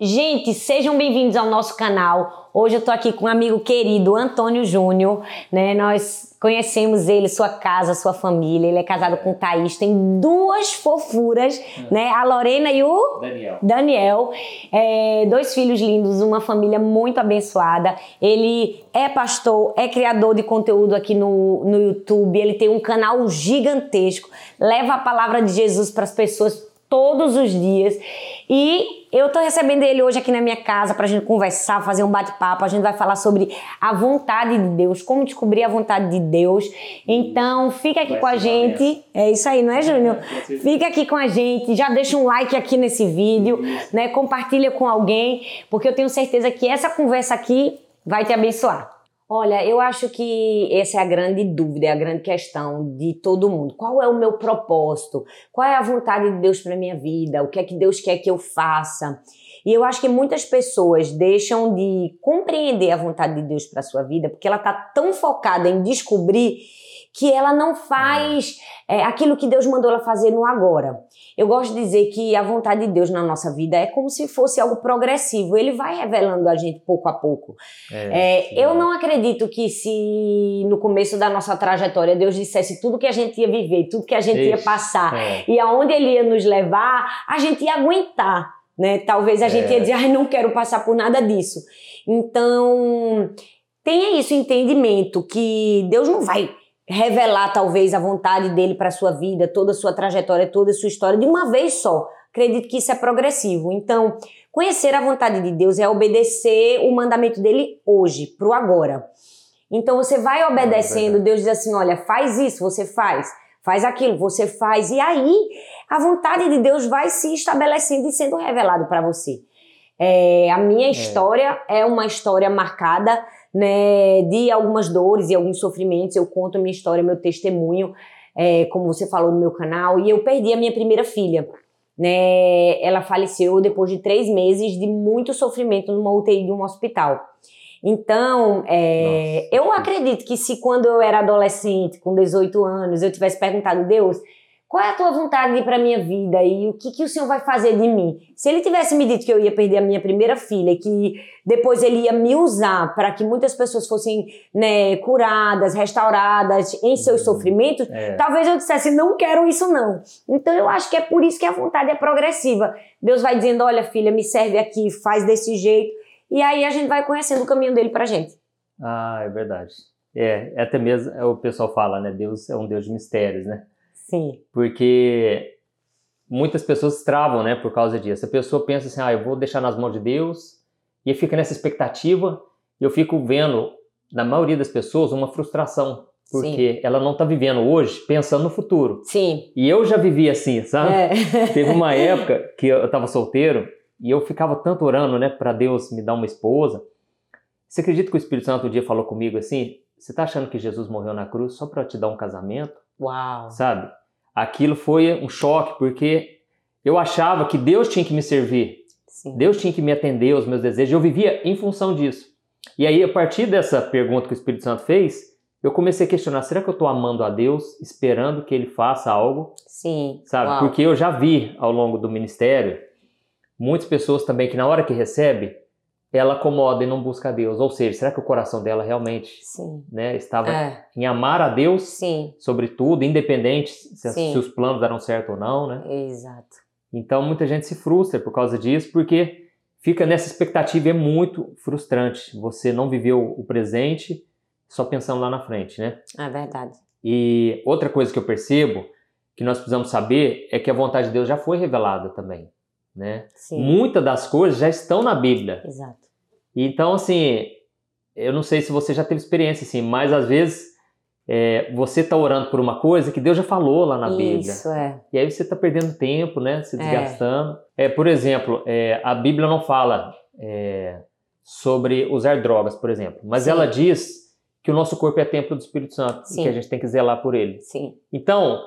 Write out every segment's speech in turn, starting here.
Gente, sejam bem-vindos ao nosso canal. Hoje eu tô aqui com um amigo querido, Antônio Júnior, né? Nós conhecemos ele, sua casa, sua família. Ele é casado com Thaís, tem duas fofuras, né? A Lorena e o Daniel. Daniel. É, dois filhos lindos, uma família muito abençoada. Ele é pastor, é criador de conteúdo aqui no, no YouTube. Ele tem um canal gigantesco, leva a palavra de Jesus para as pessoas todos os dias. E eu tô recebendo ele hoje aqui na minha casa pra gente conversar, fazer um bate-papo. A gente vai falar sobre a vontade de Deus, como descobrir a vontade de Deus. Então, fica aqui Vai com a gente. É isso aí, não é, Júnior? ser. Fica aqui com a gente, já deixa um like aqui nesse vídeo, né? Compartilha com alguém, porque eu tenho certeza que essa conversa aqui vai te abençoar. Olha, eu acho que essa é a grande dúvida, é a grande questão de todo mundo. Qual é o meu propósito? Qual é a vontade de Deus para minha vida? O que é que Deus quer que eu faça? E eu acho que muitas pessoas deixam de compreender a vontade de Deus para sua vida porque ela está tão focada em descobrir que ela não faz é, aquilo que Deus mandou ela fazer no agora. Eu gosto de dizer que a vontade de Deus na nossa vida é como se fosse algo progressivo. Ele vai revelando a gente pouco a pouco. É, sim. eu não acredito que se no começo da nossa trajetória Deus dissesse tudo que a gente ia viver, tudo que a gente ia Ixi, passar é. e aonde Ele ia nos levar, a gente ia aguentar, né? Talvez a gente É. ia dizer, ai, não quero passar por nada disso. Então, tenha isso, entendimento que Deus não vai revelar talvez a vontade dele para sua vida, toda a sua trajetória, toda a sua história de uma vez só. Acredito que isso é progressivo. Então, conhecer a vontade de Deus é obedecer o mandamento dele hoje, pro agora. Então você vai obedecendo, verdade. Deus diz assim: olha, faz isso, você faz, faz aquilo, você faz, e aí a vontade de Deus vai se estabelecendo e sendo revelado para você. É, a minha história é uma história marcada né, de algumas dores e alguns sofrimentos. Eu conto a minha história, meu testemunho, é, como você falou no meu canal, e eu perdi a minha primeira filha. Né, ela faleceu depois de três meses de muito sofrimento numa UTI de um hospital. Então, é, eu acredito que se quando eu era adolescente, com 18 anos, eu tivesse perguntado, Deus, qual é a tua vontade para minha vida e o que, que o Senhor vai fazer de mim? Se ele tivesse me dito que eu ia perder a minha primeira filha, que depois ele ia me usar para que muitas pessoas fossem né, curadas, restauradas em seus Uhum. sofrimentos, É. talvez eu dissesse, não quero isso não. Então eu acho que é por isso que a vontade é progressiva. Deus vai dizendo, olha filha, me serve aqui, faz desse jeito. E aí a gente vai conhecendo o caminho dele pra gente. Ah, é verdade. É, é até mesmo é, o pessoal fala, né? Deus é um Deus de mistérios, né? Sim. Porque muitas pessoas travam, né, por causa disso. A pessoa pensa assim, ah, eu vou deixar nas mãos de Deus, e fica nessa expectativa, e eu fico vendo, na maioria das pessoas, uma frustração, porque ela não está vivendo hoje pensando no futuro. Sim. E eu já vivi assim, sabe? É. Teve uma época que eu estava solteiro e eu ficava tanto orando, né, para Deus me dar uma esposa. Você acredita que o Espírito Santo um dia falou comigo assim? Você tá achando que Jesus morreu na cruz só para te dar um casamento? Uau. sabe? Aquilo foi um choque, porque eu achava que Deus tinha que me servir, Sim. Deus tinha que me atender aos meus desejos, eu vivia em função disso. E aí, a partir dessa pergunta que o Espírito Santo fez, eu comecei a questionar: será que eu estou amando a Deus, esperando que Ele faça algo, Sim. sabe? Uau. Porque eu já vi ao longo do ministério muitas pessoas também que, na hora que recebe, ela acomoda e não busca a Deus. Ou seja, será que o coração dela realmente né, estava É. em amar a Deus Sim. sobretudo, independente se, se os planos deram certo ou não, né? Exato. Então muita gente se frustra por causa disso, porque fica nessa expectativa e é muito frustrante. Você não viveu o presente só pensando lá na frente, né? É verdade. E outra coisa que eu percebo que nós precisamos saber é que a vontade de Deus já foi revelada também, né? Sim. Muitas das coisas já estão na Bíblia. Exato. Então, assim, eu não sei se você já teve experiência, assim, mas às vezes é, você está orando por uma coisa que Deus já falou lá na Bíblia. Isso é. E aí você está perdendo tempo, né? Se É. desgastando. É, por exemplo, é, a Bíblia não fala é, sobre usar drogas, por exemplo, mas Sim. ela diz que o nosso corpo é templo do Espírito Santo Sim. e que a gente tem que zelar por ele. Sim. Então,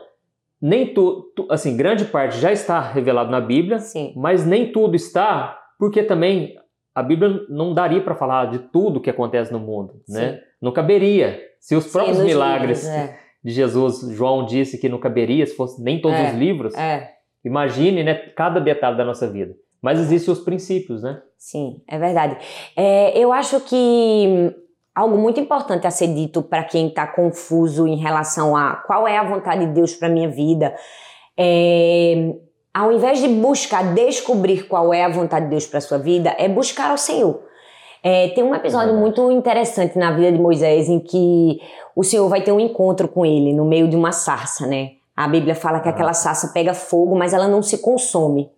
nem tu, tu- assim, grande parte já está revelado na Bíblia, Sim. mas nem tudo está, porque também a Bíblia não daria para falar de tudo que acontece no mundo, né? Não caberia. Se os próprios Sim, milagres livros, é. de Jesus, João disse que não caberia se fosse nem todos É, os livros. É. Imagine, né, cada detalhe da nossa vida. Mas existem os princípios, né? Sim, é verdade. É, eu acho que algo muito importante a ser dito para quem está confuso em relação a qual é a vontade de Deus para minha vida, é, ao invés de buscar descobrir qual é a vontade de Deus para sua vida, é buscar o Senhor. É, tem um episódio muito interessante na vida de Moisés em que o Senhor vai ter um encontro com ele no meio de uma sarça, né? A Bíblia fala que aquela sarça pega fogo, mas ela não se consome.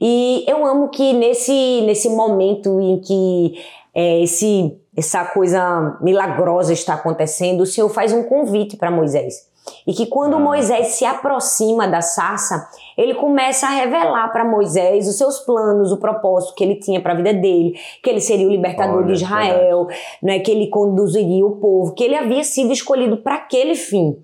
E eu amo que nesse, nesse momento em que é, esse, essa coisa milagrosa está acontecendo, o Senhor faz um convite para Moisés. E que quando ah. Moisés se aproxima da sarça, ele começa a revelar para Moisés os seus planos, o propósito que ele tinha para a vida dele, que ele seria o libertador Olha, de Israel, né, que ele conduziria o povo, que ele havia sido escolhido para aquele fim.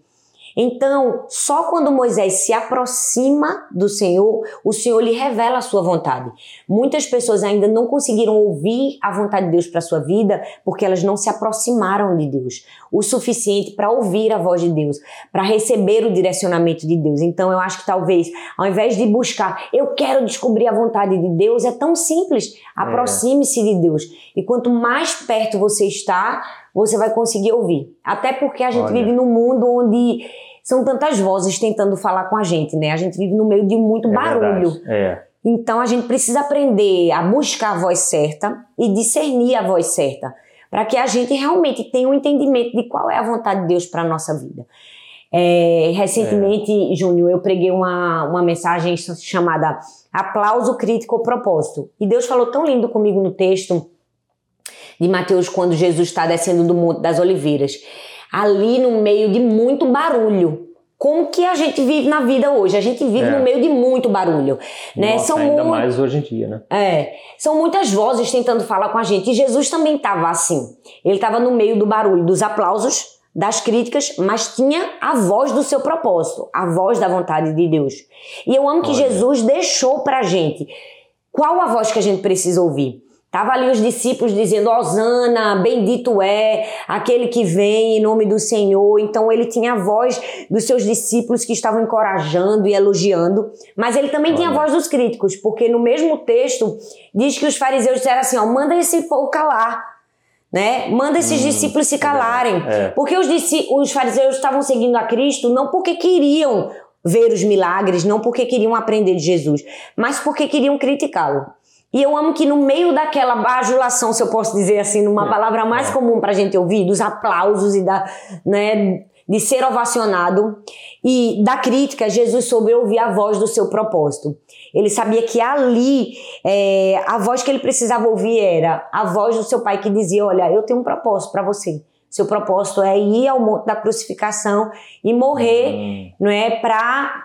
Então, só quando Moisés se aproxima do Senhor, o Senhor lhe revela a sua vontade. Muitas pessoas ainda não conseguiram ouvir a vontade de Deus para sua vida porque elas não se aproximaram de Deus o suficiente para ouvir a voz de Deus, para receber o direcionamento de Deus. Então, eu acho que talvez, ao invés de buscar, eu quero descobrir a vontade de Deus, é tão simples. Aproxime-se de Deus. E quanto mais perto você está, você vai conseguir ouvir. Até porque a gente Olha. vive num mundo onde são tantas vozes tentando falar com a gente, né? A gente vive no meio de muito é barulho. É. Então a gente precisa aprender a buscar a voz certa e discernir a voz certa, para que a gente realmente tenha um entendimento de qual é a vontade de Deus para a nossa vida. É, recentemente, é. Júnior, eu preguei uma, uma mensagem chamada Aplauso Crítico Propósito. E Deus falou tão lindo comigo no texto de Mateus, quando Jesus está descendo do Monte das Oliveiras ali no meio de muito barulho. Como que a gente vive na vida hoje? A gente vive é. no meio de muito barulho, né? Nossa, são ainda mais hoje em dia, né? É, são muitas vozes tentando falar com a gente. E Jesus também estava assim. Ele estava no meio do barulho, dos aplausos, das críticas, mas tinha a voz do seu propósito, a voz da vontade de Deus. E eu amo que Olha. Jesus deixou pra gente qual a voz que a gente precisa ouvir. Tava ali os discípulos dizendo: Osana, bendito é aquele que vem em nome do Senhor. Então ele tinha a voz dos seus discípulos que estavam encorajando e elogiando, mas ele também Olha. tinha a voz dos críticos, porque no mesmo texto diz que os fariseus disseram assim: ó, manda esse povo calar. Né? Manda esses hum, discípulos se calarem. É. Porque os, os fariseus estavam seguindo a Cristo não porque queriam ver os milagres, não porque queriam aprender de Jesus, mas porque queriam criticá-lo. E eu amo que no meio daquela bajulação, se eu posso dizer assim, numa é, palavra mais é. comum para a gente ouvir, dos aplausos e da, né, de ser ovacionado e da crítica, Jesus soube ouvir a voz do seu propósito. Ele sabia que ali é, a voz que ele precisava ouvir era a voz do seu pai que dizia: Olha, eu tenho um propósito para você. Seu propósito é ir ao monte da crucificação e morrer, uhum. não é, para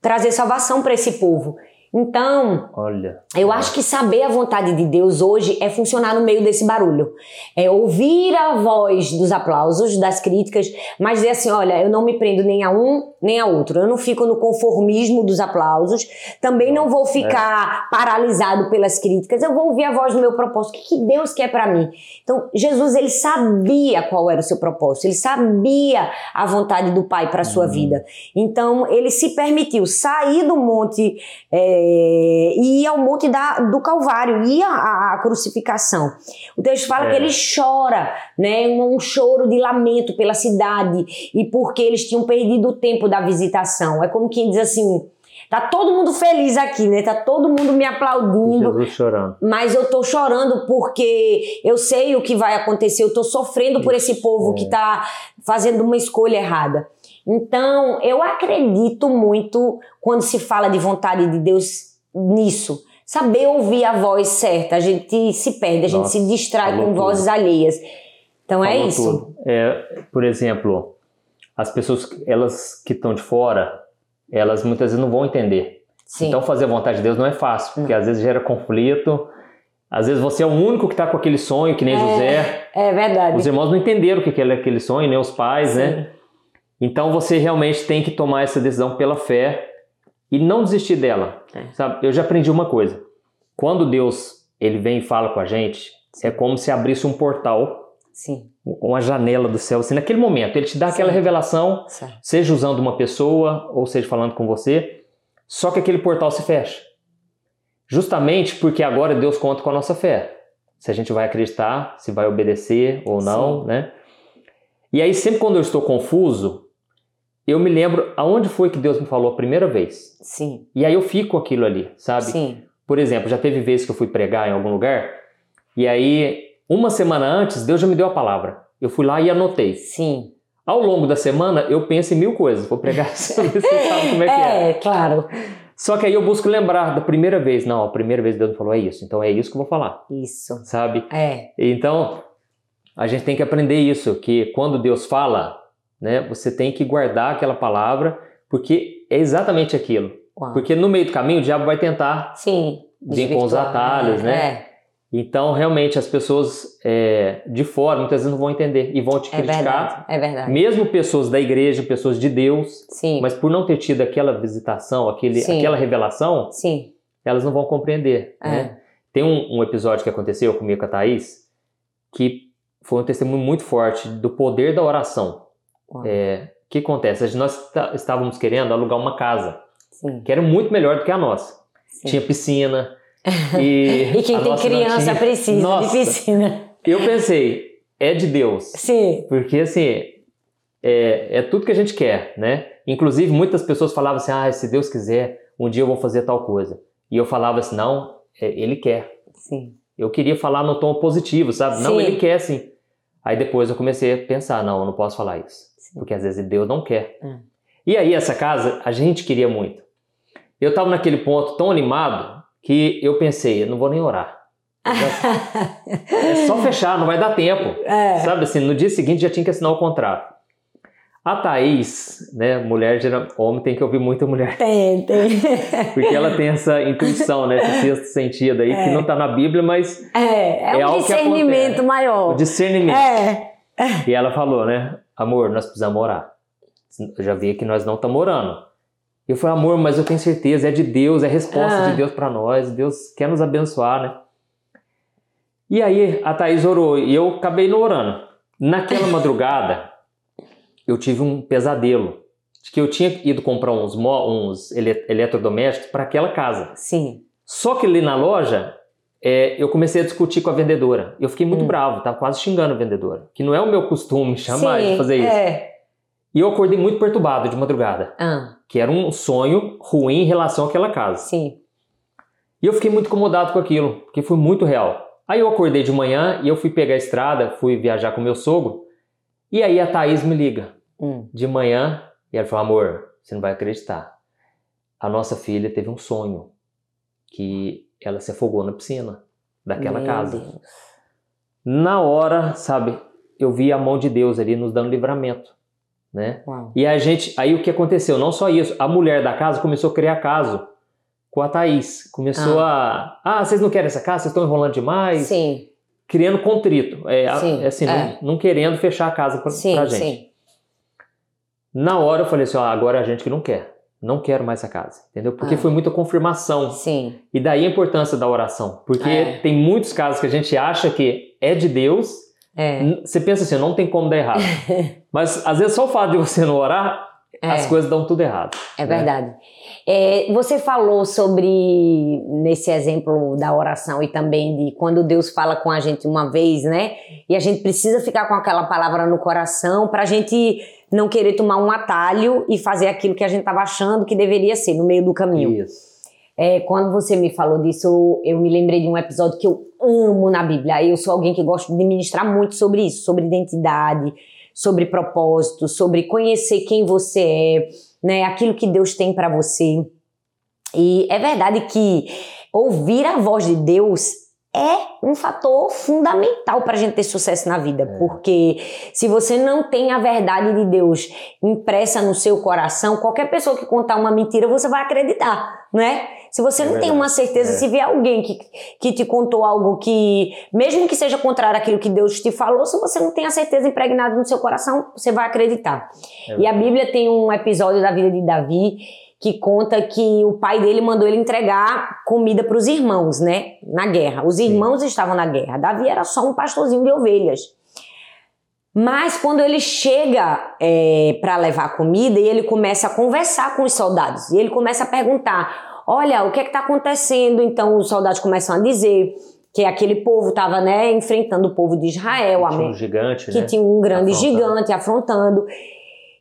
trazer salvação para esse povo. Então, Olha, eu acho que saber a vontade de Deus hoje é funcionar no meio desse barulho. É ouvir a voz dos aplausos, das críticas, mas dizer assim: olha, eu não me prendo nem a um nem a outro. Eu não fico no conformismo dos aplausos, também não vou ficar é. paralisado pelas críticas. Eu vou ouvir a voz do meu propósito. O que Deus quer para mim? Então, Jesus, ele sabia qual era o seu propósito, ele sabia a vontade do Pai para sua uhum. vida. Então, ele se permitiu sair do monte. É, é, e ao monte da, do Calvário, ir à, crucificação. O texto fala é. que ele chora, né, um, um choro de lamento pela cidade e porque eles tinham perdido o tempo da visitação. É como quem diz assim, Tá todo mundo feliz aqui, né? Tá todo mundo me aplaudindo. Jesus chorando. Mas eu tô chorando porque eu sei o que vai acontecer. Eu tô sofrendo por esse povo que tá fazendo uma escolha errada. Então, eu acredito muito quando se fala de vontade de Deus nisso. Saber ouvir a voz certa. A gente se perde, a gente se distrai com tudo. vozes alheias. Então é falou é isso. É, por exemplo, as pessoas elas que estão de fora, elas muitas vezes não vão entender. Sim. Então fazer a vontade de Deus não é fácil, porque às vezes gera conflito. Às vezes você é o único que está com aquele sonho, que nem é, José. É verdade. Os irmãos não entenderam o que é aquele sonho, nem os pais, né? Sim. né? Então você realmente tem que tomar essa decisão pela fé e não desistir dela. É. Sabe? Eu já aprendi uma coisa. Quando Deus ele vem e fala com a gente, é como se abrisse um portal, Sim. uma janela do céu. Assim, naquele momento, ele te dá Sim. aquela revelação, certo. seja usando uma pessoa ou seja falando com você, só que aquele portal se fecha. Justamente porque agora Deus conta com a nossa fé. Se a gente vai acreditar, se vai obedecer ou não, Sim. né? E aí, sempre quando eu estou confuso, eu me lembro aonde foi que Deus me falou a primeira vez. Sim. E aí eu fico aquilo ali, sabe? Sim. Por exemplo, já teve vezes que eu fui pregar em algum lugar, e aí, uma semana antes, Deus já me deu a palavra. Eu fui lá e anotei. Sim. Ao longo da semana, eu penso em mil coisas. Vou pregar sobre sabe como é que é. É, claro. Só que aí eu busco lembrar da primeira vez. Não, a primeira vez Deus falou é isso. Então é isso que eu vou falar. Isso. Sabe? É. Então, a gente tem que aprender isso, que quando Deus fala, né, você tem que guardar aquela palavra, porque é exatamente aquilo. Uau. Porque no meio do caminho o diabo vai tentar Sim, vir com os atalhos, né? né? É. Então, realmente, as pessoas é, de fora muitas vezes não vão entender e vão te é criticar. Verdade, é verdade. Mesmo pessoas da igreja, pessoas de Deus, Sim. mas por não ter tido aquela visitação, aquele, aquela revelação, Sim. elas não vão compreender. É. Né? Tem um, um, episódio que aconteceu comigo com a Thaís que foi um testemunho muito forte do poder da oração. É, o que acontece? Nós estávamos querendo alugar uma casa Sim. que era muito melhor do que a nossa. Sim. Tinha piscina, e, e quem tem criança precisa Nossa, de piscina. Eu pensei, é de Deus. Sim. Porque assim, é, é tudo que a gente quer, né? Inclusive, muitas pessoas falavam assim: ah, se Deus quiser, um dia eu vou fazer tal coisa. E eu falava assim: não, é, ele quer. Sim. Eu queria falar no tom positivo, sabe? Sim. Não, ele quer sim. Aí depois eu comecei a pensar: não, eu não posso falar isso. Porque às vezes Deus não quer. Hum. E aí, essa casa, a gente queria muito. Eu estava naquele ponto tão animado que eu pensei, eu não vou nem orar. é só fechar, não vai dar tempo. É. Sabe assim, no dia seguinte já tinha que assinar o contrato. A Thaís, né, mulher, homem tem que ouvir muito mulher. Tem, tem. Porque ela tem essa intuição, né, esse sexto sentido aí, é. que não está na Bíblia, mas é, é, é um discernimento maior. O discernimento. É. E ela falou, né, amor, nós precisamos orar. Eu já vi que nós não estamos orando. Eu falei, amor, mas eu tenho certeza, é de Deus, é resposta ah. de Deus para nós, Deus quer nos abençoar, né? E aí a Thaís orou e eu acabei não orando. Naquela madrugada, eu tive um pesadelo de que eu tinha ido comprar uns, uns eletrodomésticos para aquela casa. Sim. Só que ali na loja, é, eu comecei a discutir com a vendedora. Eu fiquei muito hum. bravo, tava quase xingando a vendedora. Que não é o meu costume jamais Sim, de fazer isso. É. E eu acordei muito perturbado de madrugada. Ah. Que era um sonho ruim em relação àquela casa. Sim. E eu fiquei muito incomodado com aquilo, porque foi muito real. Aí eu acordei de manhã e eu fui pegar a estrada, fui viajar com meu sogro. E aí a Thaís me liga hum. de manhã e ela falou: Amor, você não vai acreditar. A nossa filha teve um sonho que ela se afogou na piscina daquela Meu casa. Deus. Na hora, sabe, eu vi a mão de Deus ali nos dando livramento né? Uau. E a gente, aí o que aconteceu? Não só isso, a mulher da casa começou a criar caso com a Thaís. Começou ah. a, ah, vocês não querem essa casa? Vocês estão enrolando demais? Sim. Criando contrito, é, sim, é assim, é. Não, não, querendo fechar a casa pra, sim, pra gente. Sim. Na hora eu falei assim, ó, agora a gente que não quer. Não quero mais essa casa, entendeu? Porque ah. foi muita confirmação. Sim. E daí a importância da oração. Porque É. tem muitos casos que a gente acha que é de Deus, É. Você pensa assim, não tem como dar errado. Mas às vezes só o fato de você não orar, É. as coisas dão tudo errado. É né? verdade. É, você falou sobre, nesse exemplo da oração e também de quando Deus fala com a gente uma vez, né? E a gente precisa ficar com aquela palavra no coração para a gente não querer tomar um atalho e fazer aquilo que a gente estava achando que deveria ser no meio do caminho. Isso. É, quando você me falou disso, eu me lembrei de um episódio que eu amo na Bíblia. Eu sou alguém que gosta de ministrar muito sobre isso, sobre identidade, sobre propósito, sobre conhecer quem você é, né? Aquilo que Deus tem para você. E é verdade que ouvir a voz de Deus é um fator fundamental para a gente ter sucesso na vida, É. porque se você não tem a verdade de Deus impressa no seu coração, qualquer pessoa que contar uma mentira, você vai acreditar, não é? Se você É não tem uma certeza, É. se vier alguém que, que te contou algo que, mesmo que seja contrário àquilo que Deus te falou, se você não tem a certeza impregnada no seu coração, você vai acreditar. É E a. Bíblia tem um episódio da vida de Davi que conta que o pai dele mandou ele entregar comida para os irmãos, né? Na guerra. Os irmãos estavam na guerra. Davi era só um pastorzinho de ovelhas. Mas quando ele chega para levar comida e ele começa a conversar com os soldados, e ele começa a perguntar: olha, o que é que está acontecendo? Então os soldados começam a dizer que aquele povo estava né, enfrentando o povo de Israel, que tinha um gigante, que né? tinha um grande Afrontando. gigante afrontando.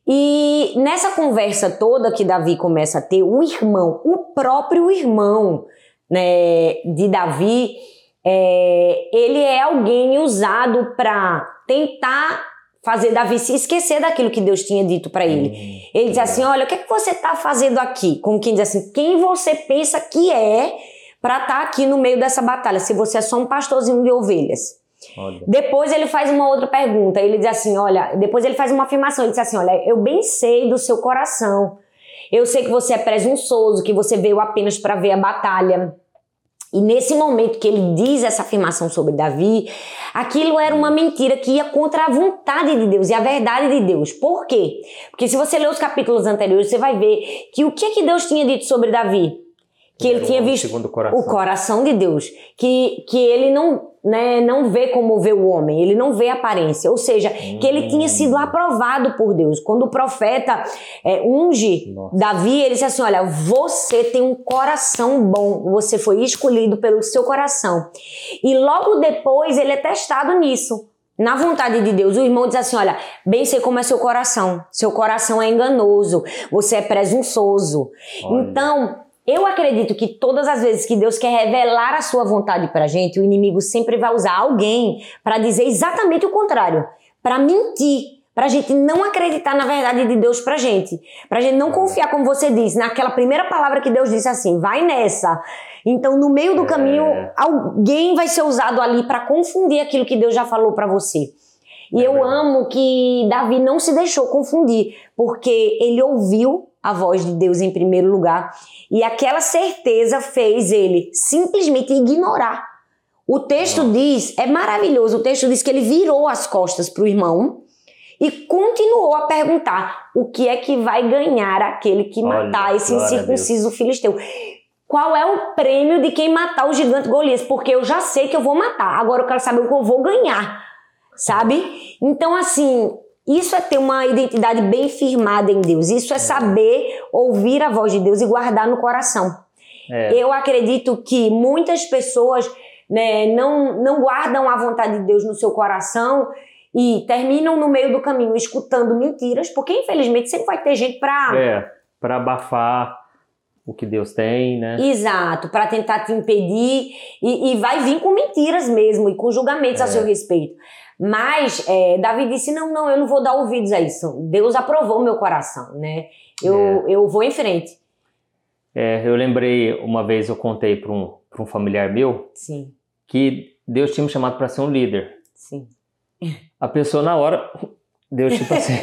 E nessa conversa toda que Davi começa a ter, o irmão, o próprio irmão né, de Davi, é, ele é alguém usado para tentar fazer Davi se esquecer daquilo que Deus tinha dito para ele. Ele diz assim: Olha, o que, é que você está fazendo aqui? Como quem diz assim: Quem você pensa que é para estar aqui no meio dessa batalha? Se você é só um pastorzinho de ovelhas. Olha. Depois ele faz uma outra pergunta. Ele diz assim: Olha, depois ele faz uma afirmação. Ele diz assim: Olha, eu bem sei do seu coração. Eu sei que você é presunçoso, que você veio apenas para ver a batalha. E nesse momento que ele diz essa afirmação sobre Davi, aquilo era uma mentira que ia contra a vontade de Deus e a verdade de Deus. Por quê? Porque se você ler os capítulos anteriores, você vai ver que o que, que Deus tinha dito sobre Davi? Que ele Era tinha o visto segundo coração. o coração de Deus, que, que ele não, né, não vê como vê o homem, ele não vê a aparência, ou seja, que ele tinha sido aprovado por Deus. Quando o profeta é, unge Nossa. Davi, ele disse assim: Olha, você tem um coração bom, você foi escolhido pelo seu coração. E logo depois ele é testado nisso. Na vontade de Deus, o irmão diz assim: Olha, bem sei como é seu coração. Seu coração é enganoso, você é presunçoso. Olha. Então, eu acredito que todas as vezes que Deus quer revelar a sua vontade pra gente, o inimigo sempre vai usar alguém para dizer exatamente o contrário, para mentir, pra gente não acreditar na verdade de Deus pra gente, pra gente não confiar como você disse, naquela primeira palavra que Deus disse assim, vai nessa. Então, no meio do É. caminho, alguém vai ser usado ali para confundir aquilo que Deus já falou pra você. E É eu amo que Davi não se deixou confundir, porque ele ouviu a voz de Deus em primeiro lugar e aquela certeza fez ele simplesmente ignorar. O texto diz, é maravilhoso, o texto diz que ele virou as costas para o irmão e continuou a perguntar o que é que vai ganhar aquele que Olha, matar esse incircunciso filisteu. Qual é o prêmio de quem matar o gigante Golias? Porque eu já sei que eu vou matar, agora eu quero saber o que eu vou ganhar, sabe? Então, assim, isso é ter uma identidade bem firmada em Deus. Isso é saber ouvir a voz de Deus e guardar no coração. É. Eu acredito que muitas pessoas né, não, não guardam a vontade de Deus no seu coração e terminam no meio do caminho escutando mentiras, porque infelizmente sempre vai ter gente para É, para abafar o que Deus tem, né? Exato, para tentar te impedir e, e vai vir com mentiras mesmo e com julgamentos a É. seu respeito. Mas é, Davi disse: não, não, eu não vou dar ouvidos a isso. Deus aprovou meu coração, né? Eu, eu vou em frente. É, eu lembrei uma vez eu contei para um, pra um familiar meu Sim, que Deus tinha me chamado para ser um líder. sim. A pessoa na hora, Deus tipo assim,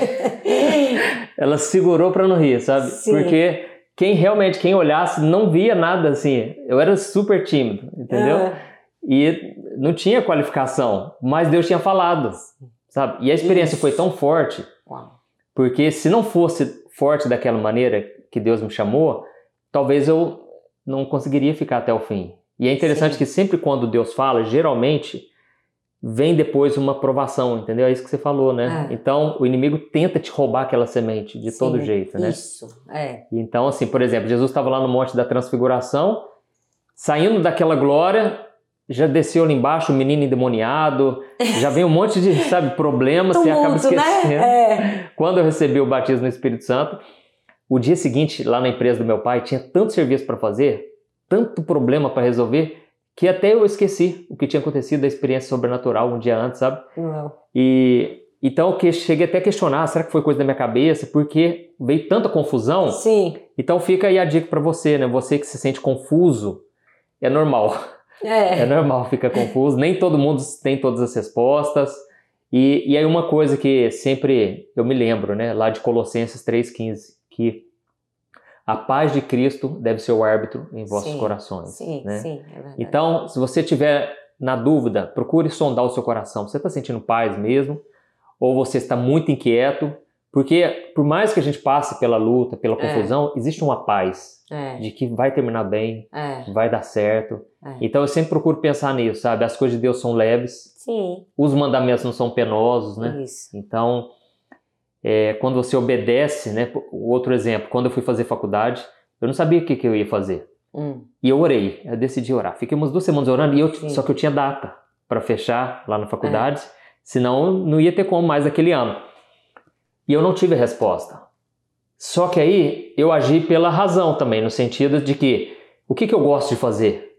ela segurou para não rir, sabe? Sim. Porque quem realmente quem olhasse não via nada assim. Eu era super tímido, entendeu? Ah, E não tinha qualificação, mas Deus tinha falado, sabe? E a experiência Isso. foi tão forte, porque se não fosse forte daquela maneira que Deus me chamou, talvez eu não conseguiria ficar até o fim. E é interessante Sim. que sempre quando Deus fala, geralmente vem depois uma provação, entendeu? É isso que você falou, né? É. Então o inimigo tenta te roubar aquela semente de todo Sim, jeito, né? Isso, é. Então, assim, por exemplo, Jesus estava lá no Monte da Transfiguração, saindo daquela glória, já desceu ali embaixo o menino endemoniado, já vem um monte de, sabe, problemas, você acaba Tumulto, esquecendo. né? É. Quando eu recebi o batismo no Espírito Santo, o dia seguinte, lá na empresa do meu pai, tinha tanto serviço para fazer, tanto problema para resolver, que até eu esqueci o que tinha acontecido da experiência sobrenatural um dia antes, sabe? Uau. E então que cheguei até a questionar, será que foi coisa da minha cabeça? Porque veio tanta confusão. Sim, Então fica aí a dica para você, né? Você que se sente confuso, é normal. É é. normal ficar confuso. Nem todo mundo tem todas as respostas. E, e aí uma coisa que sempre eu me lembro, né? Lá de Colossenses 3,15, que a paz de Cristo deve ser o árbitro em vossos Sim, corações. Sim, né? sim, é verdade. Então, se você tiver na dúvida, procure sondar o seu coração. Você está sentindo paz mesmo? Ou você está muito inquieto? Porque por mais que a gente passe pela luta, pela É. confusão, existe uma paz é, de que vai terminar bem, é, vai dar certo. é. Então eu sempre procuro pensar nisso, sabe? As coisas de Deus são leves, Sim, os mandamentos não são penosos, né? isso. Então, é, quando você obedece, né? Outro exemplo, quando eu fui fazer faculdade, eu não sabia o que, que eu ia fazer. Hum. E eu orei, eu decidi orar. Fiquei umas duas semanas orando, e eu, Sim. só que eu tinha data para fechar lá na faculdade, senão não ia ter como mais aquele ano. E eu não tive resposta. Só que aí eu agi pela razão também, no sentido de que o que, que eu gosto de fazer,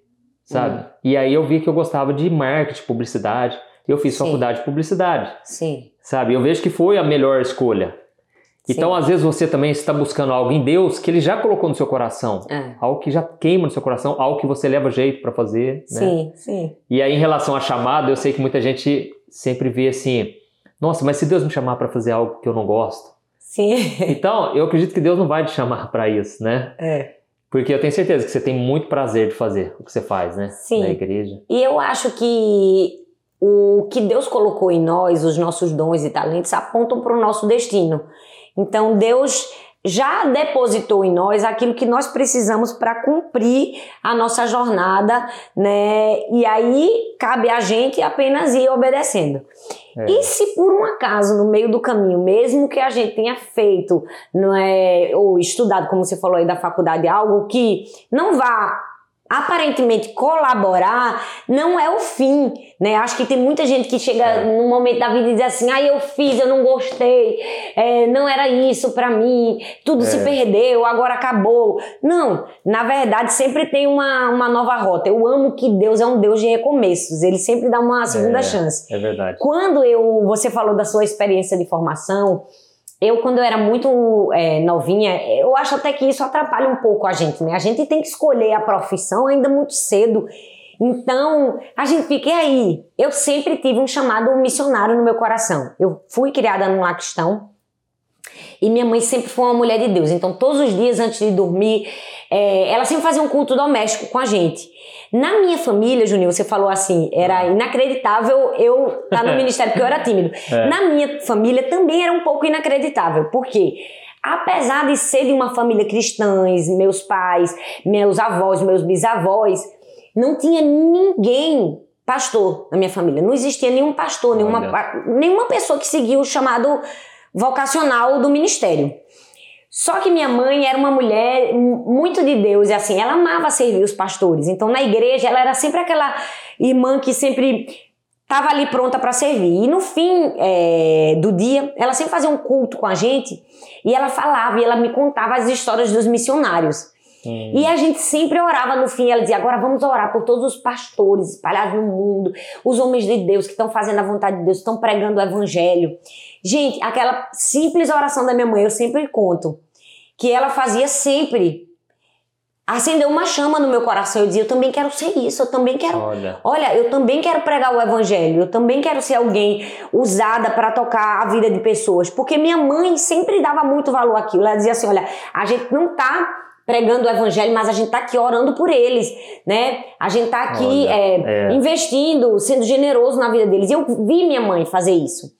sabe? Hum. E aí eu vi que eu gostava de marketing, publicidade. Eu fiz Sim. faculdade de publicidade, Sim. sabe? Eu vejo que foi a melhor escolha. Então, Sim. às vezes, você também está buscando algo em Deus que Ele já colocou no seu coração. É. Algo que já queima no seu coração, algo que você leva jeito para fazer. Né? Sim, sim. E aí, em relação à chamada, eu sei que muita gente sempre vê assim: nossa, mas se Deus me chamar para fazer algo que eu não gosto. Sim. Então, eu acredito que Deus não vai te chamar para isso, né? É. Porque eu tenho certeza que você tem muito prazer de fazer o que você faz, né? Sim. Na igreja. E eu acho que o que Deus colocou em nós, os nossos dons e talentos, apontam para o nosso destino. Então Deus já depositou em nós aquilo que nós precisamos para cumprir a nossa jornada, né? E aí cabe a gente apenas ir obedecendo. É. E se por um acaso no meio do caminho, mesmo que a gente tenha feito, não é, ou estudado, como você falou aí da faculdade, algo que não vá aparentemente colaborar, não é o fim, né? Acho que tem muita gente que chega É. num momento da vida e diz assim, ah, eu fiz, eu não gostei, é, não era isso pra mim, tudo se É. perdeu, agora acabou. Não, na verdade sempre tem uma, uma nova rota. Eu amo que Deus é um Deus de recomeços, ele sempre dá uma segunda É. chance. É verdade. Quando eu, você falou da sua experiência de formação, eu quando eu era muito é, novinha, eu acho até que isso atrapalha um pouco a gente, né? A gente tem que escolher a profissão ainda muito cedo. Então, a gente fica, aí? Eu sempre tive um chamado missionário no meu coração. Eu fui criada num laquistão, e minha mãe sempre foi uma mulher de Deus. Então, todos os dias antes de dormir, é, ela sempre fazia um culto doméstico com a gente. Na minha família, Juninho, você falou assim, era inacreditável eu estar no ministério, porque eu era tímido. É. Na minha família também era um pouco inacreditável. Por quê? Apesar de ser de uma família cristã, meus pais, meus avós, meus bisavós, não tinha ninguém pastor na minha família. Não existia nenhum pastor, nenhuma, nenhuma pessoa que seguia o chamado vocacional do ministério. Só que minha mãe era uma mulher muito de Deus e assim, ela amava servir os pastores. Então na igreja ela era sempre aquela irmã que sempre estava ali pronta para servir. E no fim é, do dia, ela sempre fazia um culto com a gente e ela falava e ela me contava as histórias dos missionários. Hum. E a gente sempre orava no fim. Ela dizia: agora vamos orar por todos os pastores espalhados no mundo, os homens de Deus que estão fazendo a vontade de Deus, estão pregando o evangelho. Gente, aquela simples oração da minha mãe, eu sempre conto, que ela fazia sempre. Acendeu uma chama no meu coração. Eu dizia: eu também quero ser isso, eu também quero Olha. Olha, eu também quero pregar o evangelho, eu também quero ser alguém usada para tocar a vida de pessoas, porque minha mãe sempre dava muito valor àquilo. Ela dizia assim: olha, a gente não tá pregando o evangelho, mas a gente tá aqui orando por eles, né? A gente tá aqui Olha, é, é. investindo, sendo generoso na vida deles. E eu vi minha mãe fazer isso.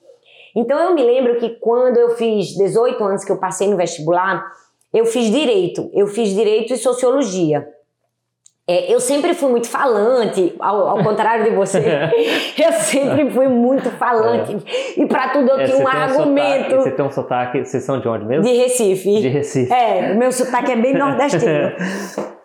Então eu me lembro que quando eu fiz 18 anos que eu passei no vestibular, eu fiz direito. Eu fiz direito e sociologia. É, eu sempre fui muito falante, ao, ao contrário de você. eu sempre fui muito falante. E pra tudo eu É, tinha um argumento sotaque, você tem um sotaque. Vocês são de onde mesmo? de Recife. De Recife. É, meu sotaque é bem nordestino.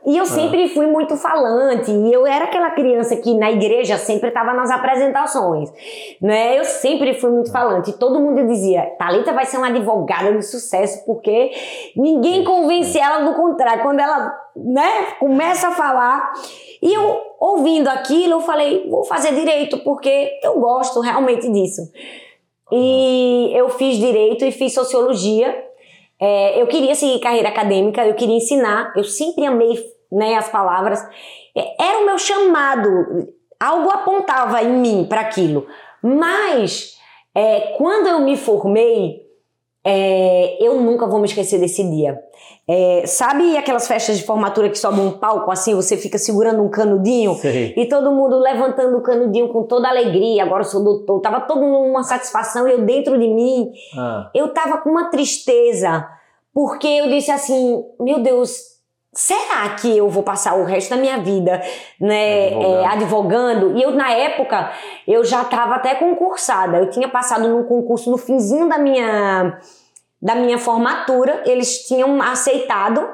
E eu sempre fui muito falante, e eu era aquela criança que na igreja sempre estava nas apresentações, né? Eu sempre fui muito falante, e todo mundo dizia, Thalita vai ser uma advogada de sucesso, porque ninguém convence ela do contrário. Quando ela, né, começa a falar, e eu ouvindo aquilo, eu falei, vou fazer direito, porque eu gosto realmente disso. E eu fiz direito e fiz sociologia, é, eu queria seguir carreira acadêmica, eu queria ensinar, eu sempre amei né, as palavras. É, era o meu chamado, algo apontava em mim para aquilo. Mas é, quando eu me formei, é, eu nunca vou me esquecer desse dia. É, sabe aquelas festas de formatura que sobe um palco assim, você fica segurando um canudinho? Sei. E todo mundo levantando o canudinho com toda alegria. Agora eu sou doutor. Tava todo mundo numa satisfação eu dentro de mim Ah, eu tava com uma tristeza, porque eu disse assim, meu Deus, será que eu vou passar o resto da minha vida, né, Advogando. é, advogando? E eu, na época, eu já tava até concursada, eu tinha passado num concurso no finzinho da minha, da minha formatura, eles tinham aceitado,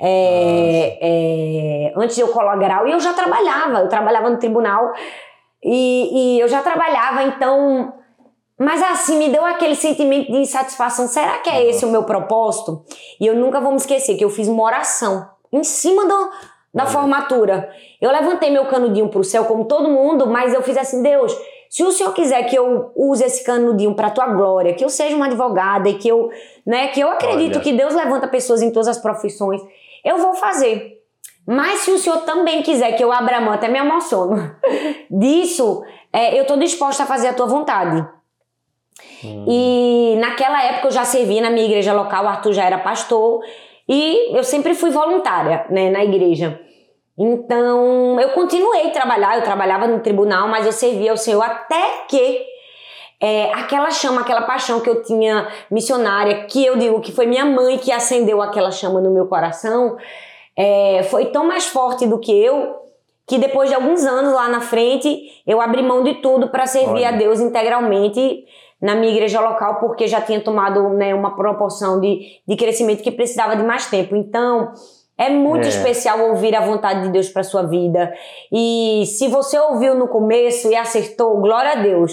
é, é, antes de eu colar grau, e eu já trabalhava, eu trabalhava no tribunal e, e eu já trabalhava, então. Mas assim, me deu aquele sentimento de insatisfação. Será que é esse o meu propósito? E eu nunca vou me esquecer que eu fiz uma oração em cima do, da formatura. Eu levantei meu canudinho pro céu, como todo mundo, mas eu fiz assim: Deus, se o Senhor quiser que eu use esse canudinho para tua glória, que eu seja uma advogada e que eu, né, que eu acredito Olha. que Deus levanta pessoas em todas as profissões, eu vou fazer. Mas se o senhor também quiser que eu abra a mão, até me emociono, disso, é, eu estou disposta a fazer a tua vontade. Hum. E naquela época eu já servi na minha igreja local, o Arthur já era pastor, e eu sempre fui voluntária né, na igreja. Então eu continuei a trabalhar, eu trabalhava no tribunal, mas eu servia ao Senhor até que é, aquela chama, aquela paixão que eu tinha missionária, que eu digo que foi minha mãe que acendeu aquela chama no meu coração, é, foi tão mais forte do que eu que depois de alguns anos lá na frente eu abri mão de tudo para servir Olha. a Deus integralmente na minha igreja local porque já tinha tomado né, uma proporção de, de crescimento que precisava de mais tempo. Então é muito é. especial ouvir a vontade de Deus para sua vida. E se você ouviu no começo e acertou, glória a Deus.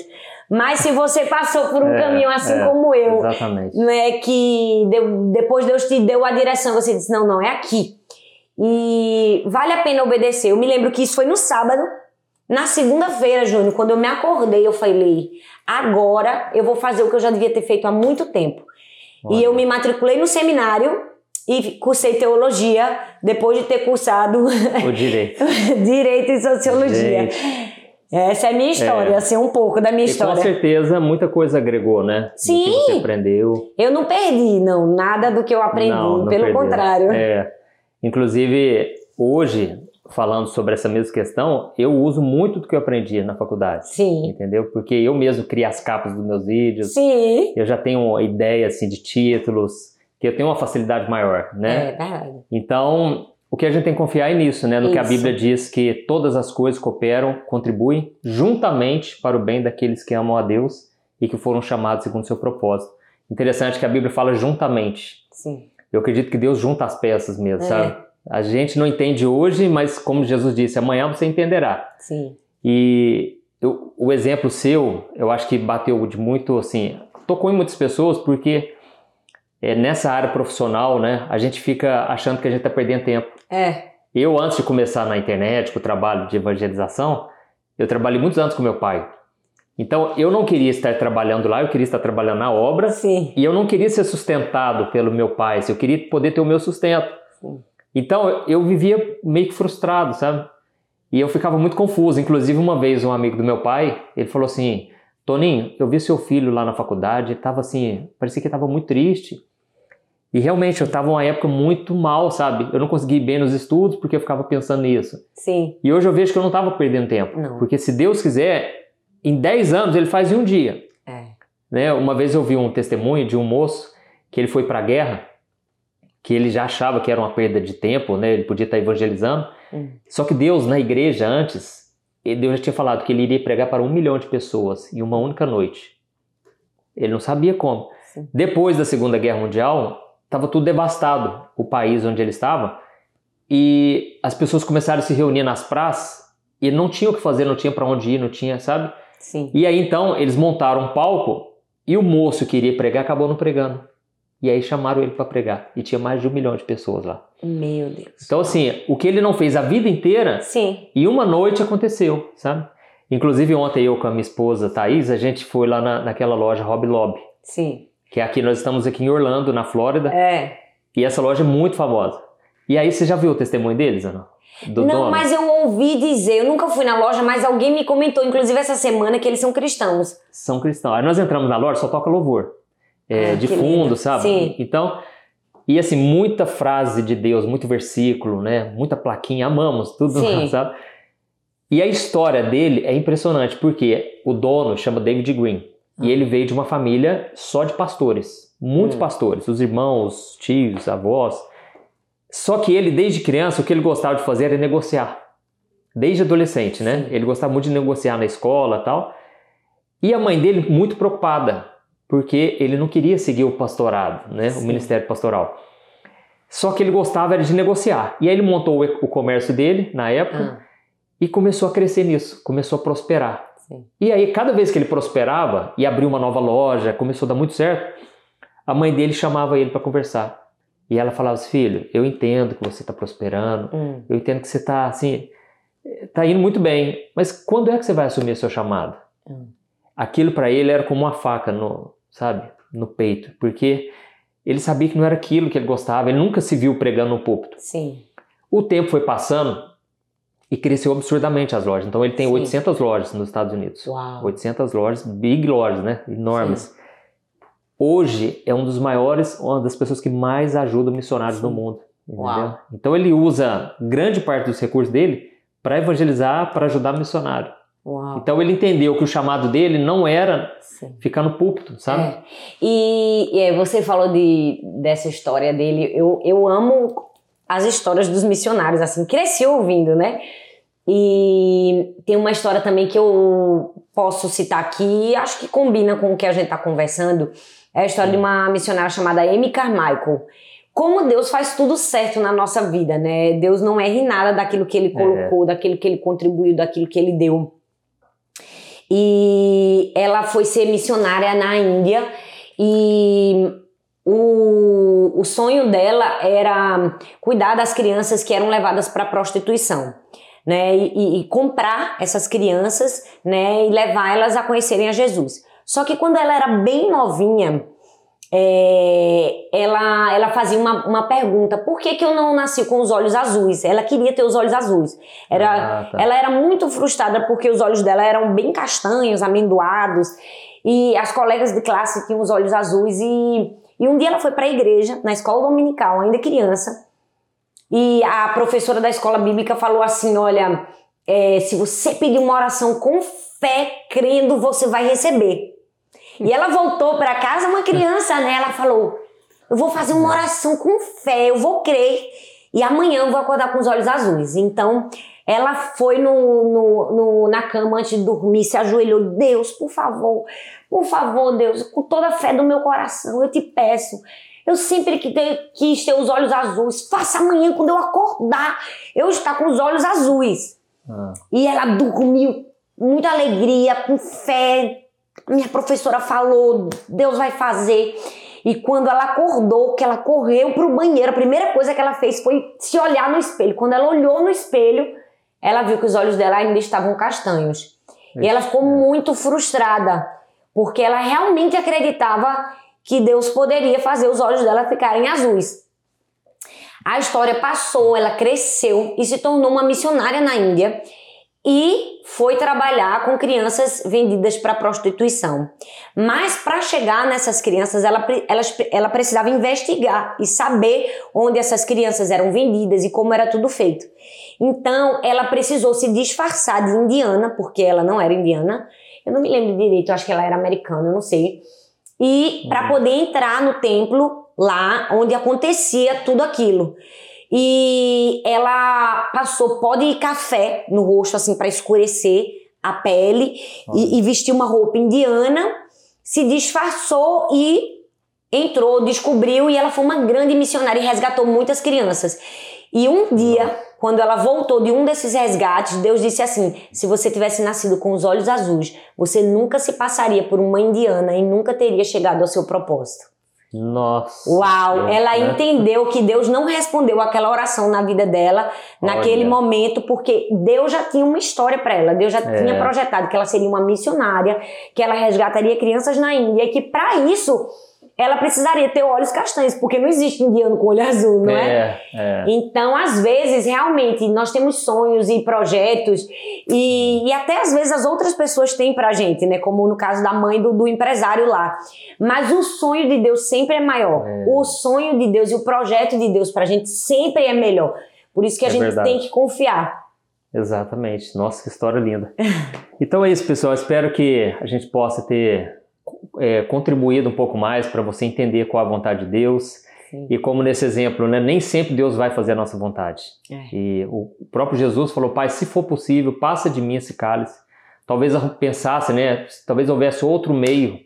Mas se você passou por um é, caminho assim é, como eu, exatamente. né, que deu, depois Deus te deu a direção, você disse: não, não, é aqui. E vale a pena obedecer. Eu me lembro que isso foi no sábado. Na segunda-feira, Júnior, quando eu me acordei, eu falei: agora eu vou fazer o que eu já devia ter feito há muito tempo. Olha. E eu me matriculei no seminário e cursei teologia depois de ter cursado o direito, direito e sociologia. Gente. Essa é a minha história, é. assim, um pouco da minha e história. Com certeza, muita coisa agregou, né? Sim. Do que você aprendeu. Eu não perdi, não, nada do que eu aprendi, não, não pelo perdeu. contrário. É. Inclusive, hoje, falando sobre essa mesma questão, eu uso muito do que eu aprendi na faculdade. Sim. Entendeu? Porque eu mesmo crio as capas dos meus vídeos. Sim. Eu já tenho ideia, assim, de títulos, que eu tenho uma facilidade maior, né? É verdade. Então, o que a gente tem que confiar é nisso, né? No Isso. que a Bíblia diz que todas as coisas cooperam, contribuem juntamente para o bem daqueles que amam a Deus e que foram chamados segundo o seu propósito. Interessante que a Bíblia fala juntamente. Sim. Eu acredito que Deus junta as peças mesmo, é. sabe? A gente não entende hoje, mas como Jesus disse, amanhã você entenderá. Sim. E eu, o exemplo seu, eu acho que bateu de muito, assim, tocou em muitas pessoas porque é, nessa área profissional, né, a gente fica achando que a gente está perdendo tempo. É. Eu, antes de começar na internet, com o trabalho de evangelização, eu trabalhei muitos anos com meu pai. Então, eu não queria estar trabalhando lá, eu queria estar trabalhando na obra. Sim. E eu não queria ser sustentado pelo meu pai, eu queria poder ter o meu sustento. Sim. Então, eu vivia meio que frustrado, sabe? E eu ficava muito confuso. Inclusive, uma vez, um amigo do meu pai, ele falou assim, Toninho, eu vi seu filho lá na faculdade, tava assim, parecia que estava muito triste. E realmente, eu estava uma época muito mal, sabe? Eu não consegui ir bem nos estudos porque eu ficava pensando nisso. Sim. E hoje eu vejo que eu não estava perdendo tempo. Não. Porque se Deus quiser, em 10 anos ele faz em um dia. É. Né? Uma vez eu vi um testemunho de um moço que ele foi para a guerra, que ele já achava que era uma perda de tempo, né? ele podia estar evangelizando. Hum. Só que Deus, na igreja, antes, Deus já tinha falado que ele iria pregar para um milhão de pessoas em uma única noite. Ele não sabia como. Sim. Depois da Segunda Guerra Mundial, estava tudo devastado, o país onde ele estava, e as pessoas começaram a se reunir nas praças e não tinha o que fazer, não tinha para onde ir, não tinha, sabe? Sim. E aí então eles montaram um palco e o moço que iria pregar acabou não pregando. E aí chamaram ele para pregar. E tinha mais de um milhão de pessoas lá. Meu Deus. Então, assim, o que ele não fez a vida inteira, Sim. e uma noite aconteceu, sabe? Inclusive, ontem eu com a minha esposa Thaís, a gente foi lá na, naquela loja Hobby Lobby. Sim. Que é aqui, nós estamos aqui em Orlando, na Flórida. É. E essa loja é muito famosa. E aí, você já viu o testemunho deles, Ana? Do não, dono? mas eu ouvi dizer, eu nunca fui na loja, mas alguém me comentou, inclusive essa semana, que eles são cristãos. São cristãos. Aí nós entramos na loja, só toca louvor. É, ah, de fundo, lindo. sabe? Sim. Então, e assim, muita frase de Deus, muito versículo, né? Muita plaquinha, amamos, tudo, Sim. sabe? E a história dele é impressionante, porque o dono chama David Green. E ele veio de uma família só de pastores. Muitos hum. pastores, os irmãos, tios, avós. Só que ele, desde criança, o que ele gostava de fazer era negociar. Desde adolescente, né? Ele gostava muito de negociar na escola tal. E a mãe dele muito preocupada, porque ele não queria seguir o pastorado, né? Sim. O ministério pastoral. Só que ele gostava era de negociar. E aí ele montou o comércio dele na época Ah, e começou a crescer nisso, começou a prosperar. sim. E aí, cada vez que ele prosperava e abriu uma nova loja, começou a dar muito certo, a mãe dele chamava ele para conversar. E ela falava assim, filho, eu entendo que você está prosperando, Hum, eu entendo que você está assim, tá indo muito bem, mas quando é que você vai assumir seu chamado? Hum. Aquilo para ele era como uma faca no, sabe, no peito, porque ele sabia que não era aquilo que ele gostava, ele nunca se viu pregando no púlpito. sim. O tempo foi passando e cresceu absurdamente as lojas. Então ele tem Sim. 800 lojas nos Estados Unidos. Uau. 800 lojas, big lojas, né? Enormes. Hoje é um dos maiores, uma das pessoas que mais ajuda missionários Sim. no mundo. Então ele usa grande parte dos recursos dele para evangelizar, para ajudar missionário. Uau. Então ele entendeu que o chamado dele não era Sim. ficar no púlpito, sabe? É. E, e você falou de, dessa história dele. Eu, eu amo as histórias dos missionários, assim, cresci ouvindo, né? E tem uma história também que eu posso citar aqui, acho que combina com o que a gente está conversando. É a história de uma missionária chamada Amy Carmichael. Como Deus faz tudo certo na nossa vida, né? Deus não erra em nada daquilo que ele colocou, daquilo que ele contribuiu, daquilo que ele deu. E ela foi ser missionária na Índia e o, o sonho dela era cuidar das crianças que eram levadas para prostituição. Né, e, e comprar essas crianças né, e levar elas a conhecerem a Jesus. Só que quando ela era bem novinha, é, ela, ela fazia uma, uma pergunta: por que, que eu não nasci com os olhos azuis? Ela queria ter os olhos azuis. Era, Ah, tá. ela era muito frustrada porque os olhos dela eram bem castanhos, amendoados, e as colegas de classe tinham os olhos azuis. E, e um dia ela foi para a igreja, na escola dominical, ainda criança, e a professora da escola bíblica falou assim: Olha, é, se você pedir uma oração com fé, crendo, você vai receber. E ela voltou para casa, uma criança, né? Ela falou: Eu vou fazer uma oração com fé, eu vou crer. E amanhã eu vou acordar com os olhos azuis. Então, ela foi no, no, no- na cama antes de dormir, se ajoelhou. Deus, por favor, por favor, Deus, com toda a fé do meu coração, eu te peço. Eu sempre quis ter os olhos azuis. Faça amanhã, quando eu acordar, eu estar com os olhos azuis. Ah, E ela dormiu com muita alegria, com fé. Minha professora falou, Deus vai fazer. E quando ela acordou, que ela correu pro banheiro, a primeira coisa que ela fez foi se olhar no espelho. Quando ela olhou no espelho, ela viu que os olhos dela ainda estavam castanhos. E ela ficou muito frustrada, porque ela realmente acreditava que Deus poderia fazer os olhos dela ficarem azuis. A história passou, ela cresceu e se tornou uma missionária na Índia e foi trabalhar com crianças vendidas para prostituição. Mas para chegar nessas crianças, ela, elas- ela precisava investigar e saber onde essas crianças eram vendidas e como era tudo feito. Então, ela precisou se disfarçar de indiana, porque ela não era indiana. Eu não me lembro direito, acho que ela era americana, eu não sei. E para Uhum. poder entrar no templo lá onde acontecia tudo aquilo. E ela passou pó de café no rosto, assim, para escurecer a pele, e, e vestiu uma roupa indiana, se disfarçou e entrou, descobriu, e ela foi uma grande missionária e resgatou muitas crianças. E um dia, quando ela voltou de um desses resgates, Deus disse assim: se você tivesse nascido com os olhos azuis, você nunca se passaria por uma indiana e nunca teria chegado ao seu propósito. Nossa. Uau, Deus, ela né? entendeu que Deus não respondeu aquela oração na vida dela naquele Olha. momento, porque Deus já tinha uma história para ela. Deus já É. tinha projetado que ela seria uma missionária, que ela resgataria crianças na Índia e que para isso ela precisaria ter olhos castanhos, porque não existe indiano com olho azul, não é? É, é. Então, às vezes, realmente, nós temos sonhos e projetos, e, e até às vezes as outras pessoas têm pra gente, né? Como no caso da mãe do, do empresário lá. Mas o sonho de Deus sempre é maior. É. O sonho de Deus e o projeto de Deus pra gente sempre é melhor. Por isso que a É gente verdade. tem que confiar. Exatamente. Nossa, que história linda. Então é isso, pessoal. Espero que a gente possa ter é, contribuído um pouco mais para você entender qual a vontade de Deus. Sim. E como nesse exemplo, né, nem sempre Deus vai fazer a nossa vontade. É. E o próprio Jesus falou, Pai, se for possível, passa de mim esse cálice. Talvez pensasse, né, talvez houvesse outro meio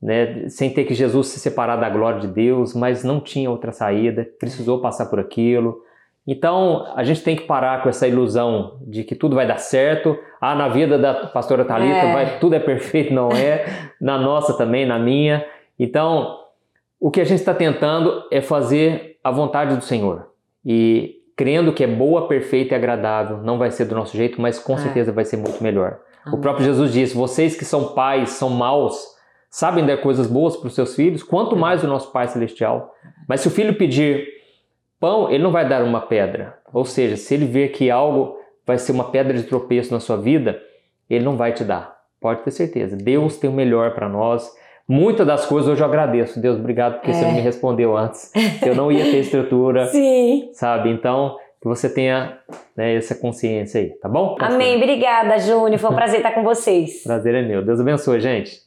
né, sem ter que Jesus se separar da glória de Deus, mas não tinha outra saída, precisou passar por aquilo. Então, a gente tem que parar com essa ilusão de que tudo vai dar certo. Ah, na vida da pastora Thalita é. vai, tudo é perfeito, não é. Na nossa também, na minha. Então, o que a gente está tentando é fazer a vontade do Senhor. E crendo que é boa, perfeita e agradável, não vai ser do nosso jeito, mas com é. certeza vai ser muito melhor. Amém. O próprio Jesus disse: vocês que são pais, são maus, sabem dar coisas boas para os seus filhos, quanto mais o nosso Pai Celestial. Mas se o filho pedir pão, ele não vai dar uma pedra. Ou seja, se ele ver que algo vai ser uma pedra de tropeço na sua vida, ele não vai te dar. Pode ter certeza. Deus tem o melhor para nós. Muitas das coisas hoje eu agradeço. Deus, obrigado porque é. você não me respondeu antes. Eu não ia ter estrutura. Sim. Sabe? Então, que você tenha né, essa consciência aí, tá bom? Amém. Obrigada, Júnior. Foi um prazer estar com vocês. Prazer é meu. Deus abençoe, gente.